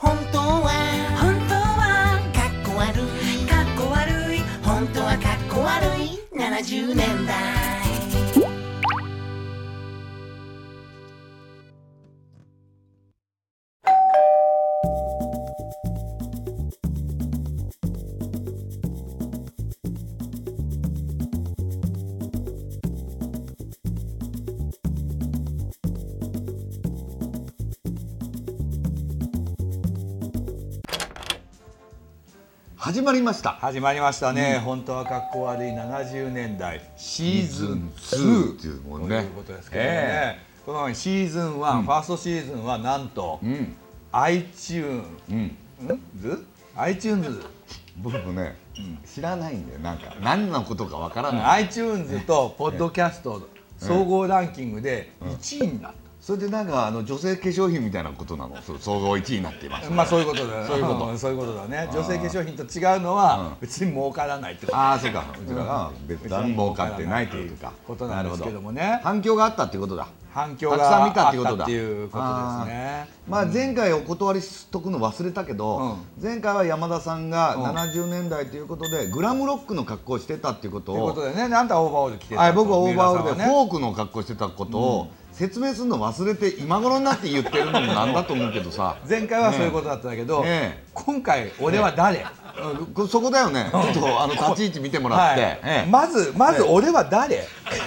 本当は本当はかっこ悪い。かっこ悪い。本当はかっこ悪い。70年代。始まりました。始まりましたね、本当はかっこ悪い70年代。シーズン22っていうもんね。ということですけどね、このシーズン1、ファーストシーズンはなんと、うん、iTunes うん、ズ iTunes 僕もね、知らないんだよ。なんか何のことかわからない、iTunes とポッドキャスト総合ランキングで1位になった、それでなんかあの女性化粧品みたいなことなの？総合1位になっています、まあそういうことだ。よそういうこと。んそういうことだね。女性化粧品と違うのは別に儲からないってことああそうか。うちらが別段儲かってないというか。ことなんですけどもなね反響があったっていうことだ。反響たくさん見たっていうことだ。っていうことですね。まあ前回お断りしとくの忘れたけど、前回は山田さんが70年代ということでグラムロックの格好をしてたっていうことを。ということでね。あんたはオーバーオール着てたはい、僕はオーバーオールでフォークの格好してたことを説明するの忘れて今頃になって言ってるのもなんだと思うけどさ。前回はそういうことだったんだけど、ええ。今回俺は誰、うんこそこだよね。ちょっとあの立ち位置見てもらって、はい。ええ。まずまず俺は誰、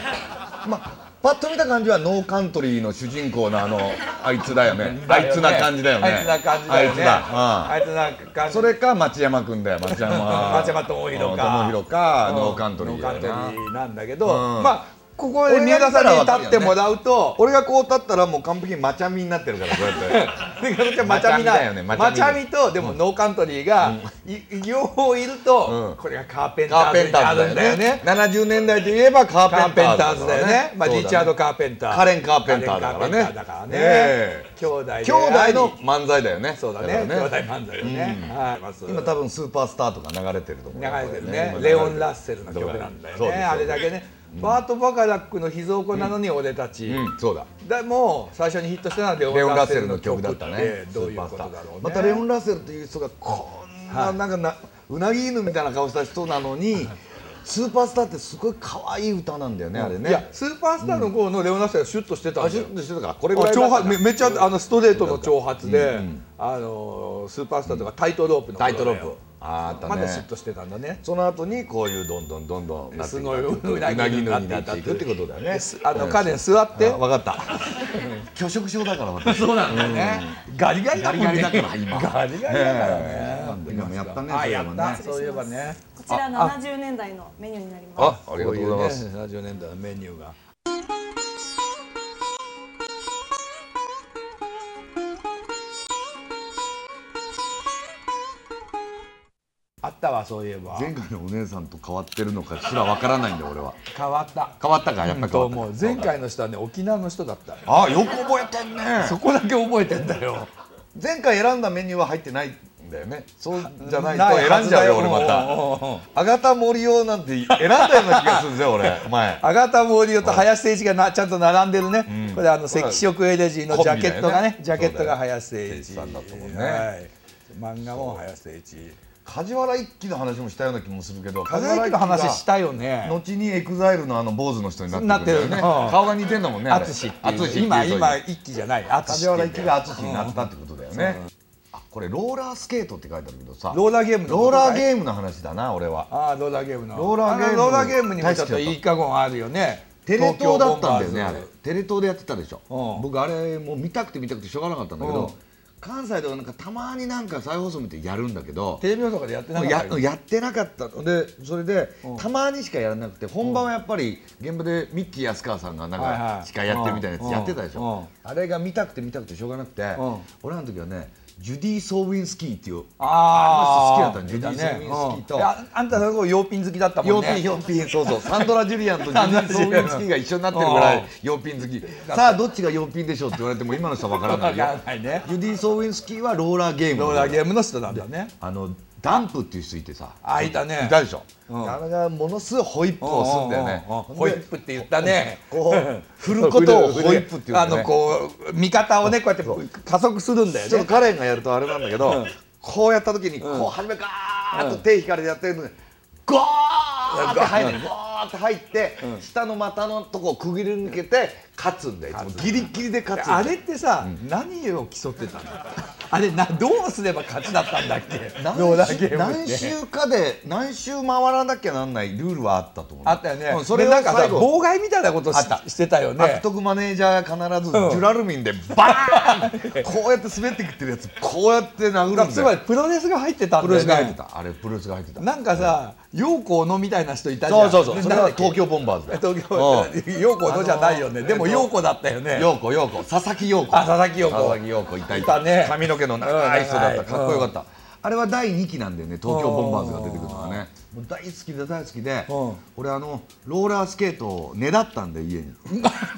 まあパッと見た感じはノーカントリーの主人公のあのあいつだよね。あいつな感じだよね。あいつな感じだよね。あいつだ、あいつな感じ。うんそれか町山君だよ。町山。町山智博か。智博かうん。ノーカントリーノーカントリなーなんだけど、うん。まあここで宮田さんに立ってもらうと、俺がこう立ったらもう完璧にマチャミになってるからこうやって で私はマチャミだマチャミだよねマチャミとでもノーカントリーが、い両方いると、うんこれがカーペンタカーーズになるんだよねだよね。70年代といえばカカーーペンターズだよね。まあ、リチャード・カーペンター。カレンカーペンターだからね兄弟兄弟の漫才だよねそうだね。兄弟漫才だよね。はい。今多分スーパースターとか流れてると思う流れてるね。今レオン・ラッセルの曲なんだよね。あれだけね。バート・バカラックの秘蔵庫なのに俺たち。うんそうだでも最初にヒットしたのはレオン・ラッセルの曲だったたねね。どういうことだろうね。またレオン・ラッセルという人がこんななんかなうなぎ犬みたいな顔した人なのに スーパースターってすごい可愛い歌なんだよねあれね。いやスーパースターの頃のレオン・ラッセルはシュッとしてたんあシュッとしてたか。らこれぐらいだ長髪めめっちゃあのストレートの長髪で、あのスーパースターとかタイトロープのタイトロープ。ああね。まだシュッとしてたんだね。その後にこういうどんどんどんどんなってすごいううななぎぎ犬になってていくってことだよねあのカレン座って。あ分かった。拒食症だから私。そうなんだよね、ガリガリだもんねガリガリだから今ガリガリだからね、今もやったねあやそういえばね。ったそういえばねこちら70年代のメニューになります。あありがとうございます。こういうね70年代のメニューが。あったわそういえば。前回のお姉さんと変わってるのかすらわからないんだよ俺は。変わった。変わったかやっぱり変とわった。思う前回の人はね沖縄の人だった。あよく覚えてんね。そこだけ覚えてんだよ。前回選んだメニューは入ってない。んだよね。そうじゃないと選んじゃうよ俺また。あがた森をなんて選んだような気がするんですよ俺。前。アガタ・モーリオと林誠一がなちゃんと並んでるね、これあの赤色エレジーのジャケットがねね。ジャケットが林誠一さんだったもんね。はい、漫画も林誠一梶原一騎の話もしたような気もするけど風邪の話したよね。後にエグザイルのあの坊主の人になってるくんだよねうん顔が似てんだもん。ねあれ。今今一期じゃない。淳梶原一騎が淳になったってことだよね。あこれローラースケートって書いてあるけどさ。ローラーゲームのローラーゲームの話だな俺は。ああローラーゲームの。ローラーゲーム。ローラーゲームにもちょっといいかごんあるよね。テレ東だったんだよねあれ。テレ東でやってたでしょ。うん。僕あれもう見たくて見たくてしょうがなかったんだけどうん。関西ではなんかたまになんか再放送見てやるんだけどテレビとかでやってなかった。よやってなかったの。でそれでたまにしかやらなくて本番はやっぱり現場でミッキー安川さんがなんか司会やってるみたいなやつやってたでしうん。ょあれが見たくて見たくてしょうがなくてうん。俺らの時はねジュディ・ソーウィンスキーっていうああ好きだったのジュディ・ソーウィンスキーと。いやあんたすごい洋ピン好きだったもんね。ヨーピンヨーピンそうそうサンドラ・ジュリアンとジュディ・ソーウィンスキーが一緒になってるぐらい 洋ピン好き。さあどっちが洋ピンでしょうって言われても今の人は分からない。よわからないね。ジュディ・ソーウィンスキーはローラーゲームローラーゲームの人なんだね。あのダンプっていう人いてさあいたね。いたでしょ、うん。あれがものすごいホイップをするんだよね。うんうんうんホイップって言ったね。こう振ることを ホイップっていうね。のこう味方をねこうやって加速するんだよね。ちょっとカレンがやるとあれなんだけど、うん。こうやった時にこう初めガーッと手引かれてやってるのにゴーって入るゴーって入って、下の股のとこをくぐり抜けて勝つんだよ。ギリギリで勝つあれってさ、何を競ってたの？あれなどうすれば勝ちだったんだっけ？何ローラーゲ周ームって。何周かで何周回らなきゃなんないルールはあったと思う。あったよね、うんそれなんか妨害みたいなことししてたよ悪ね徳マネージャーが必ずジュラルミンでバーンこうやって滑ってきてるやつこうやって殴るんだよ。つまりプロレスが入ってたんプだよね。ロレスが入ってた。あれプロレスが入ってた。なんかさ陽光のみたいな人いたじゃそうんそうそう。それは東京ボンバーズだよ。東京陽光のじゃないよね、あのーでも陽光だったよね、陽子陽子。佐々木陽子。あ佐々木陽子。佐々木陽子いたいいたね。髪の毛の長い人だった。うんかっこよかった。あれは第2期なんでね。東京ボンバーズが出てくるのはねもう大好きで大好きでうん。俺あのローラースケートをねだったんで家に。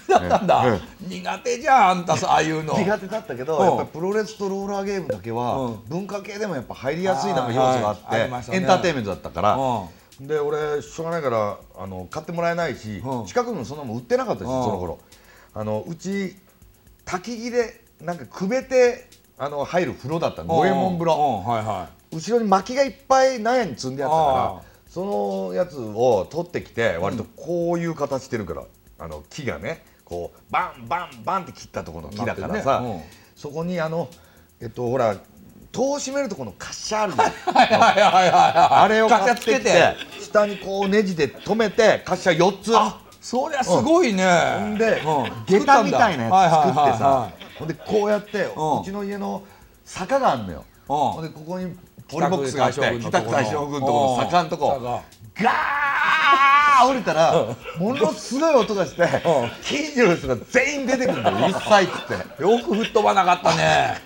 だったんだ、え苦手じゃんあんたさああいうの。苦手だったけどうん。やっぱりプロレスとローラーゲームだけうはん。文化系でもやっぱ入りやすいなんか要素がああーはいありまっしてたね。エンターテインメントだったから。うで俺しょうがないからあの買ってもらえないしうん。近くにもそんなもん売ってなかったしうん。その頃。あのうち焚き木でなんかくべてあの入る風呂だったの。五右衛門風呂。うん。はいは後ろに薪がいっぱい納屋に積んであったあからーそのやつを取ってきて割とこういう形してるから、あの木がねこうバンバンバンって切ったところの木だからさ、なってるね。そこにあのえっとほら戸を閉めるところの滑車あるじゃん。あれを買ってきてつけて。下にこうネジで止めて滑車4つ。あそりゃすごいね、ほんで、うん。下駄みたいなやつ作ってさいほんでこうやってうん。うちの家の坂があるのよ。うん。ほんでここにポリボックスがあって北区大将軍のところの坂のとこうんガー降りたらものすごい音がして近所の人が全員出てくるんだよ。うるさいっつって。よく吹っ飛ばなかったね。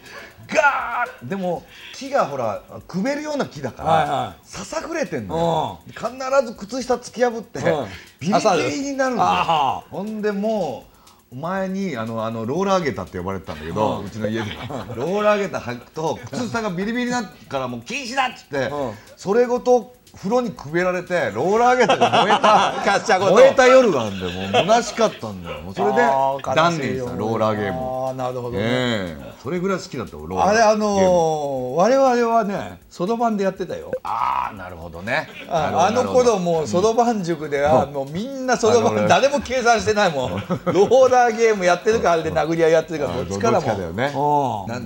ガーでも木がほらくべるような木だから、はいはささくれてんのよ、必ず靴下突き破って、うん。ビリビリになるんだよ。あほんでもう前にあのあのローラーゲタって呼ばれてたんだけど、うちの家で。ローラーゲタ履くと靴下がビリビリになるからもう禁止だっつって、うん。それごと風呂にくべられてローラーゲタが燃えた 燃えた夜があるんでもう虚しかったんだよ。それであー断念したローラーゲーム。ああなるほどね、ええ。それぐらい好きだった俺ローラーあれあゲーム。のー、我々はねそろばんでやってたよ。ああなるほどね。ああの頃もうそろばん塾ではもうみんなそろばん誰も計算してないもん。ローラーゲームやってるかあれで殴り合いやってるかどっちからも。だよね。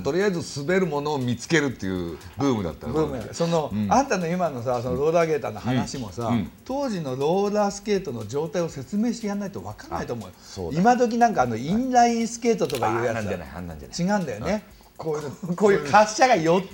とりあえず滑るものを見つけるっていうブームだったのブームや。その、あんたの今のさそのローラーゲーターの話もさ、うん当時のローラースケートの状態を説明してやらないと分かんないと思うよ。今時なんかあのインラインスケートとかいうやつ。違うんだよね、こういう こういう滑車が四つ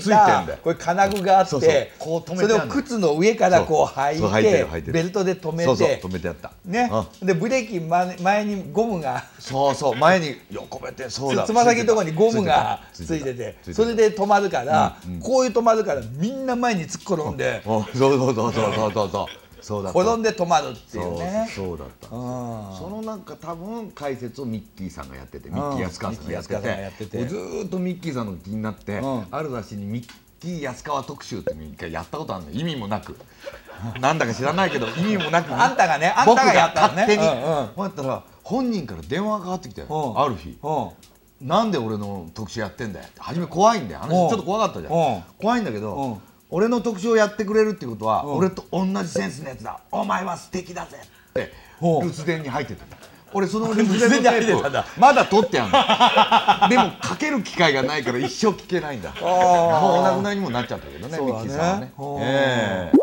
ついたこれ金具があってそれを靴の上からこう履いてベルトで止めて止めてやった。ね。でブレーキ前にゴムがそうそう前に横めてそうだ。つま先のところにゴムがついててそれで止まるからこういう止まるからみんな前に突っ転んでそうそうそうそうそうそう。転んで止まるっていうそうね。そうだった。うん。そのなんか多分解説をミッキーさんがやっててミッキー安川さんがやっててずーっとミッキーさんの気になって、ん。ある雑誌にミッキー安川特集って一回やったことあるの意味もなく。なんだか知らないけど意味もなく。あんたがねあんたがやったのね。僕が勝手に、うったら本人から電話がかかってきて、うんある日。うん。なんで俺の特集やってんだよって。初め怖いんだよ。あの人うん。ちょっと怖かったじゃん、うん。怖いんだけど、うん俺の特集をやってくれるってことは、ん。俺と同じセンスのやつだ。お前は素敵だぜ。ってう。ん留守電に入ってた。俺その留守電のテープまだ撮ってあるの。でもかける機会がないから一生聞けないんだ。もうお亡くなりにもなっちゃったけどねね。ミッキーさんはね。う。んええ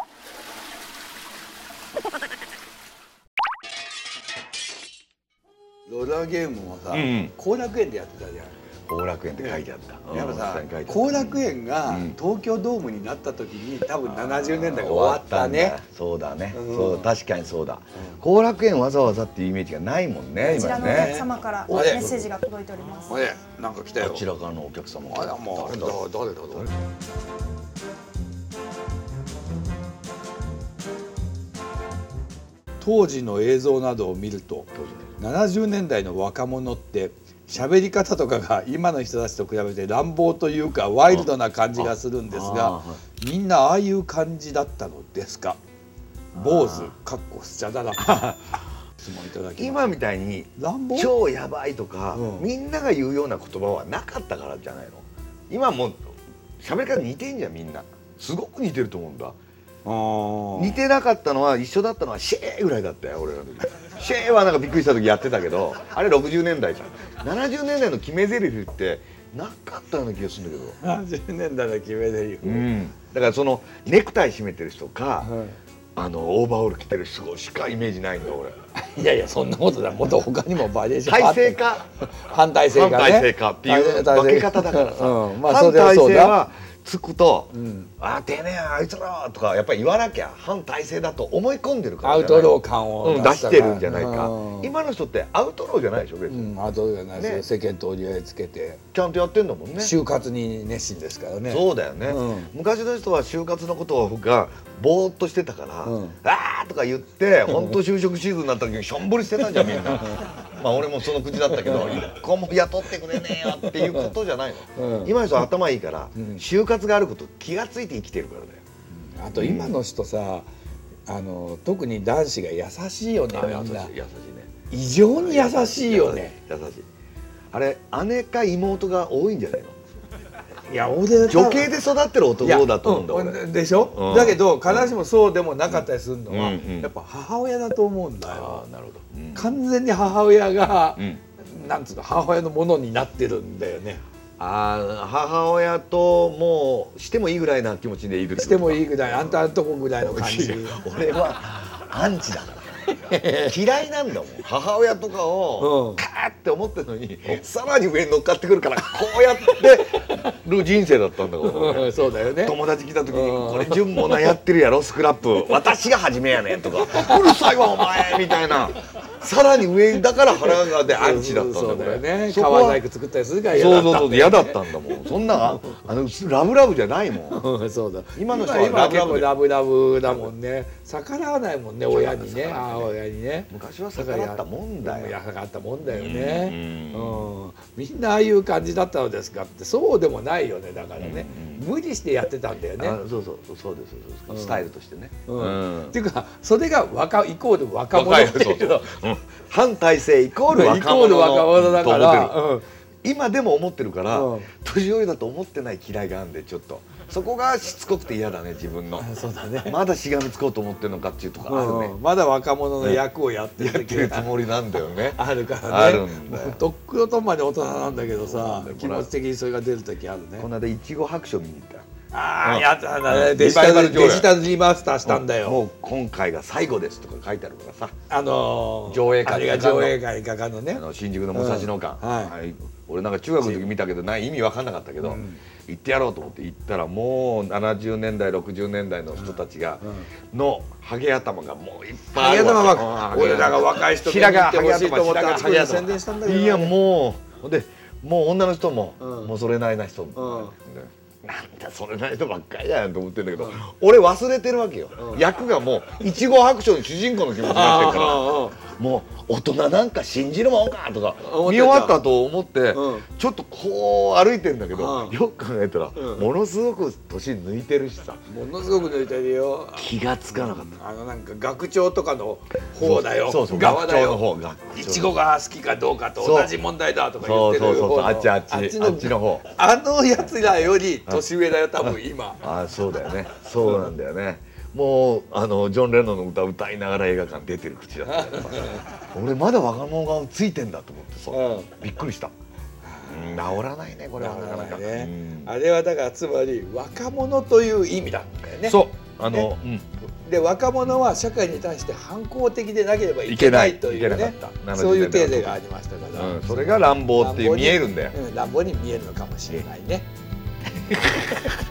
ローラーゲームもさん。後楽園でやってたじゃん。後楽園って書いてあった。やっぱさ後楽園がうん。東京ドームになった時に多分70年代が終わったね。そうだね、うん。そう確かにそうだ。後楽園わざわざっていうイメージがないもんねこちら今のお客ね様からメッセージが届いております。あれ？なんか来たよ。こ。ちらからのお客様あらもう誰だ？誰だ？誰？だ当時の映像などを見ると70年代の若者って喋り方とかが今の人たちと比べて乱暴というかワイルドな感じがするんですがはみんなああいう感じだったのですか？坊主かっこスチャダラ質問いただき今みたいに乱暴超やばいとか、うん。みんなが言うような言葉はなかったからじゃないの？今もう喋り方似てんじゃんみんな。すごく似てると思うんだ。似てなかったのは一緒だったのはシェーぐらいだったよ俺らの時シェーはなんかびっくりした時やってたけどあれ60年代じゃん。70年代の決め台詞ってなかったような気がするんだけど。70年代の決め台詞。うん。だからそのネクタイ締めてる人か、はあのオーバーオール着てる人しかイメージないんだ俺。いいやいやそんなことだ。もっと他にもバリエーションあ体制か反体制かね。反体制かっていう分け方だからさ、うん。まあそ反体制はつくと「んあてめえあいつら」とかやっぱり言わなきゃ反体制だと思い込んでるからアウトロー感をうん、出してるんじゃないか。うん。今の人ってアウトローじゃないでしょ別うに、んアウトローじゃないですよ、ね。世間と折り合いつけて。ちゃんとやってんだもんね。就活に熱心ですからね。そうだよね、うん。昔の人は就活のことがぼーっとしてたから「うん。あー」とか言って本当就職シーズンになった時にしょんぼりしてたんじゃんみんな まあ俺もその口だったけど「一個も雇ってくれねえよ」っていうことじゃないの、うん。今の人は頭いいから、ん。就活があること気がついて生きてるからだよ。あと今の人さあの特に男子が優しいよねあみんな。優しい優しいね。異常に優しいよね。優しい。あれ姉か妹が多いんじゃないの？いや俺女系で育ってる男だと思うんだい俺。やでしょ、うん。だけど必ずしもそうでもなかったりするのは、うん。うん。やっぱ母親だと思うんだあよ。あなるほど、うん。完全に母親が、うん。なんつうの母親のものになってるんだよね。ああ母親ともうしてもいいぐらいな気持ちでいるしてもいいいぐらいあんたんとこぐらいの感じ。俺はアンチだから嫌いなんだもん。母親とかうん。をカーって思ってるのにさらに上に乗っかってくるからこうやってる人生だったんだそうだよね。友達来た時にうん「これ純もなやってるやろスクラップ。私が初めやねん」とか「うるさいわお前」みたいなさらに上だから腹がでアンチだったんだそうだよこは川細工作ったりするから。嫌だったそう嫌だったんだもん。そんなあのラブラブじゃないもん。う んそうだ。今の人は結構ララブラブだもんね。逆らわないもんね親にね。母親にね。昔は逆らったもんだよ。いや逆らったもんだよね。ううん。みんなああいう感じだったのですかって。そうでもないよねだからね無理してやってたんだよね。あそうそうそうそうですそうです。スタイルとしてね。うん。うん。っていうかそれが若イコール若者っていう。のそうそう。うん。反体制イコールイコ若者ール若者だから。うん。今でも思ってるから、うん。年寄りだと思ってない嫌いがあるんでちょっとそこがしつこくて嫌だね自分の。そうだね。まだしがみつこうと思ってるのかっていうとこあるね、うん。まだ若者の役をやってやっるてるつもりなんだよね。あるからね。あるんだよ。とっくのとんまで大人なんだけどさ気持ち的にそれが出る時あるね。この間いちご白書見に行ったああうん。やっただうん。ねデジタルデジタルリマスターしたんだよ。もう今回が最後ですとか書いてあるからさ。あのー上映会が上映会。かかんのね。あの新宿の武蔵野館、うん。はい。はい。俺なんか中学の時見たけどない意味わかんなかったけど、行ってやろうと思って行ったらもう70年代60年代の人たちが、のハゲ頭がもういっぱいハゲあるわ頭けは俺らが若い人に行ってほしいと思ってあちこ宣伝したんだけど。ねいやもう。ほんでもう女の人も、うん。もうそれなりな人、んなんだそれなりのばっかりやんと思ってんだけど、俺忘れてるわけよ、役がもういちご白書の主人公の気持ちになってるからもう大人なんか信じるもんかとか見終わったと思って、うん。ちょっとこう歩いてんだけど、うん。よく考えたら、うん。ものすごく年抜いてるしさ。ものすごく抜いてるよ。気がつかなかった。あのなんか学長とかの方だよ。そうそう側だよ。学長の方学長いちごが好きかどうかと同じ問題だとか言ってるそうそうそうあっちあっちあっちの方。あのやつらより年上だよ多分今。あそうだよね。そうなんだよねもうあのジョン・レノンの歌歌いながら映画館出てる口だった俺まだ若者がついてんだと思ってさ、うん。びっくりした、うん、治らないねこれは。なかなか、ねうん。あれはだからつまり若者という意味だったよね。そう。あの、うん。で若者は社会に対して反抗的でなければいいけない。いというね。そういうテーゼがありましたから、うん。それが乱暴って見えるんだよ。うん乱暴に見えるのかもしれないね